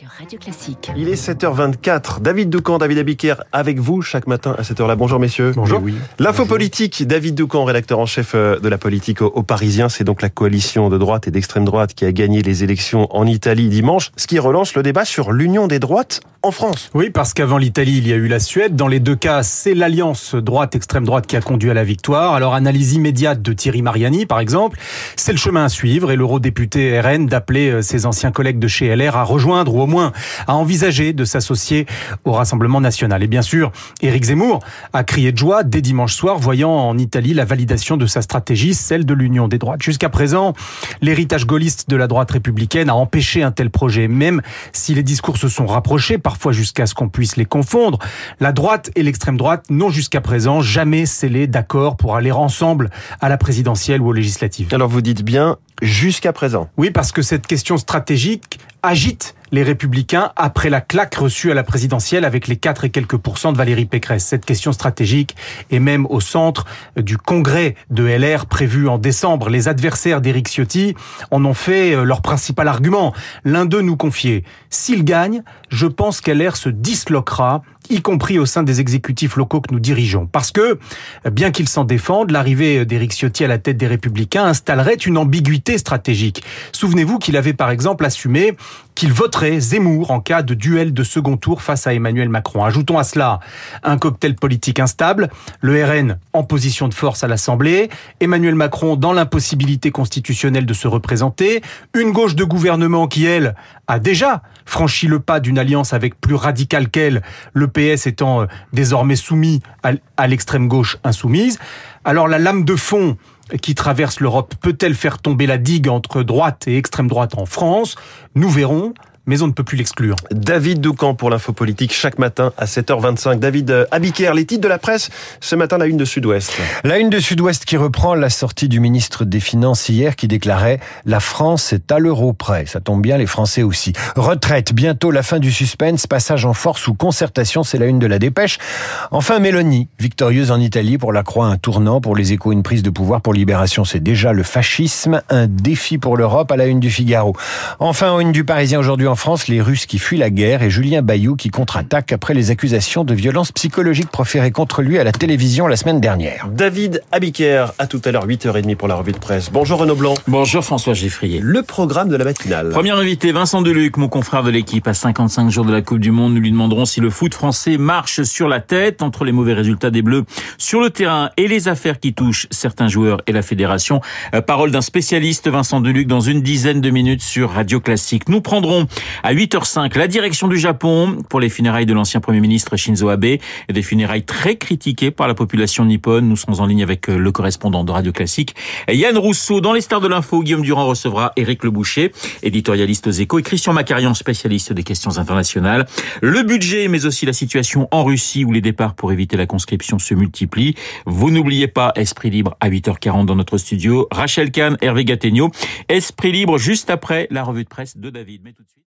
sur Radio Classique. Il est 7h24. David Doucan, David Abiker avec vous chaque matin à cette heure-là. Bonjour messieurs. Bonjour. Oui. L'info politique, David Doucan, rédacteur en chef euh, de la politique au, Parisien. C'est donc la coalition de droite et d'extrême droite qui a gagné les élections en Italie dimanche, ce qui relance le débat sur l'union des droites en France. Oui, parce qu'avant l'Italie, il y a eu la Suède. Dans les deux cas, c'est l'alliance droite-extrême droite qui a conduit à la victoire. Alors, analyse immédiate de Thierry Mariani, par exemple, c'est le chemin à suivre et l'eurodéputé RN d'appeler euh, ses anciens collègues de chez LR à rejoindre ou au moins à envisager de s'associer au Rassemblement national. Et bien sûr, Éric Zemmour a crié de joie dès dimanche soir, voyant en Italie la validation de sa stratégie, celle de l'union des droites. Jusqu'à présent, l'héritage gaulliste de la droite républicaine a empêché un tel projet, même si les discours se sont rapprochés, parfois jusqu'à ce qu'on puisse les confondre. La droite et l'extrême droite n'ont jusqu'à présent jamais scellé d'accord pour aller ensemble à la présidentielle ou aux législatives. Alors vous dites bien jusqu'à présent. Oui, parce que cette question stratégique agite les républicains après la claque reçue à la présidentielle avec les 4 et quelques pourcents de Valérie Pécresse. Cette question stratégique est même au centre du congrès de LR prévu en décembre. Les adversaires d'Éric Ciotti en ont fait euh, leur principal argument. L'un d'eux nous confiait, s'il gagne, je pense qu'LR se disloquera y compris au sein des exécutifs locaux que nous dirigeons. Parce que, bien qu'ils s'en défendent, l'arrivée d'Éric Ciotti à la tête des Républicains installerait une ambiguïté stratégique. Souvenez-vous qu'il avait par exemple assumé qu'il voterait Zemmour en cas de duel de second tour face à Emmanuel Macron. Ajoutons à cela un cocktail politique instable, le RN en position de force à l'Assemblée, Emmanuel Macron dans l'impossibilité constitutionnelle de se représenter, une gauche de gouvernement qui, elle, a déjà franchi le pas d'une alliance avec plus radical qu'elle, le PS étant euh, désormais soumis à l'extrême gauche insoumise. Alors la lame de fond qui traverse l'Europe peut-elle faire tomber la digue entre droite et extrême droite en France? Nous verrons mais on ne peut plus l'exclure. David Doucan pour l'info politique chaque matin à 7h25. David euh, Abiker, les titres de la presse ce matin, la une de Sud-Ouest. La une de Sud-Ouest qui reprend la sortie du ministre des Finances hier qui déclarait La France est à l'euro près. Ça tombe bien, les Français aussi. Retraite, bientôt la fin du suspense, passage en force ou concertation, c'est la une de la dépêche. Enfin, Mélanie, victorieuse en Italie pour la Croix, un tournant pour les échos, une prise de pouvoir pour Libération, c'est déjà le fascisme, un défi pour l'Europe à la une du Figaro. Enfin, une du Parisien aujourd'hui en France, les Russes qui fuient la guerre et Julien Bayou qui contre-attaque après les accusations de violence psychologique proférées contre lui à la télévision la semaine dernière. David Abiker, à tout à l'heure 8h30 pour la revue de presse. Bonjour Renaud Blanc. Bonjour François Geffrier. Le programme de la matinale. Premier invité, Vincent Deluc, mon confrère de l'équipe. À 55 jours de la Coupe du Monde, nous lui demanderons si le foot français marche sur la tête entre les mauvais résultats des Bleus sur le terrain et les affaires qui touchent certains joueurs et la fédération. Euh, parole d'un spécialiste, Vincent Deluc, dans une dizaine de minutes sur Radio Classique. Nous prendrons à 8h05, la direction du Japon pour les funérailles de l'ancien Premier ministre Shinzo Abe. Et des funérailles très critiquées par la population nippone. Nous serons en ligne avec euh, le correspondant de Radio Classique, Yann Rousseau. Dans les stars de l'info, Guillaume Durand recevra Éric Leboucher, éditorialiste aux échos, et Christian Macarian, spécialiste des questions internationales. Le budget, mais aussi la situation en Russie où les départs pour éviter la conscription se multiplient. Vous n'oubliez pas Esprit Libre à 8h40 dans notre studio. Rachel Kahn, Hervé Gattegno. Esprit Libre juste après la revue de presse de David.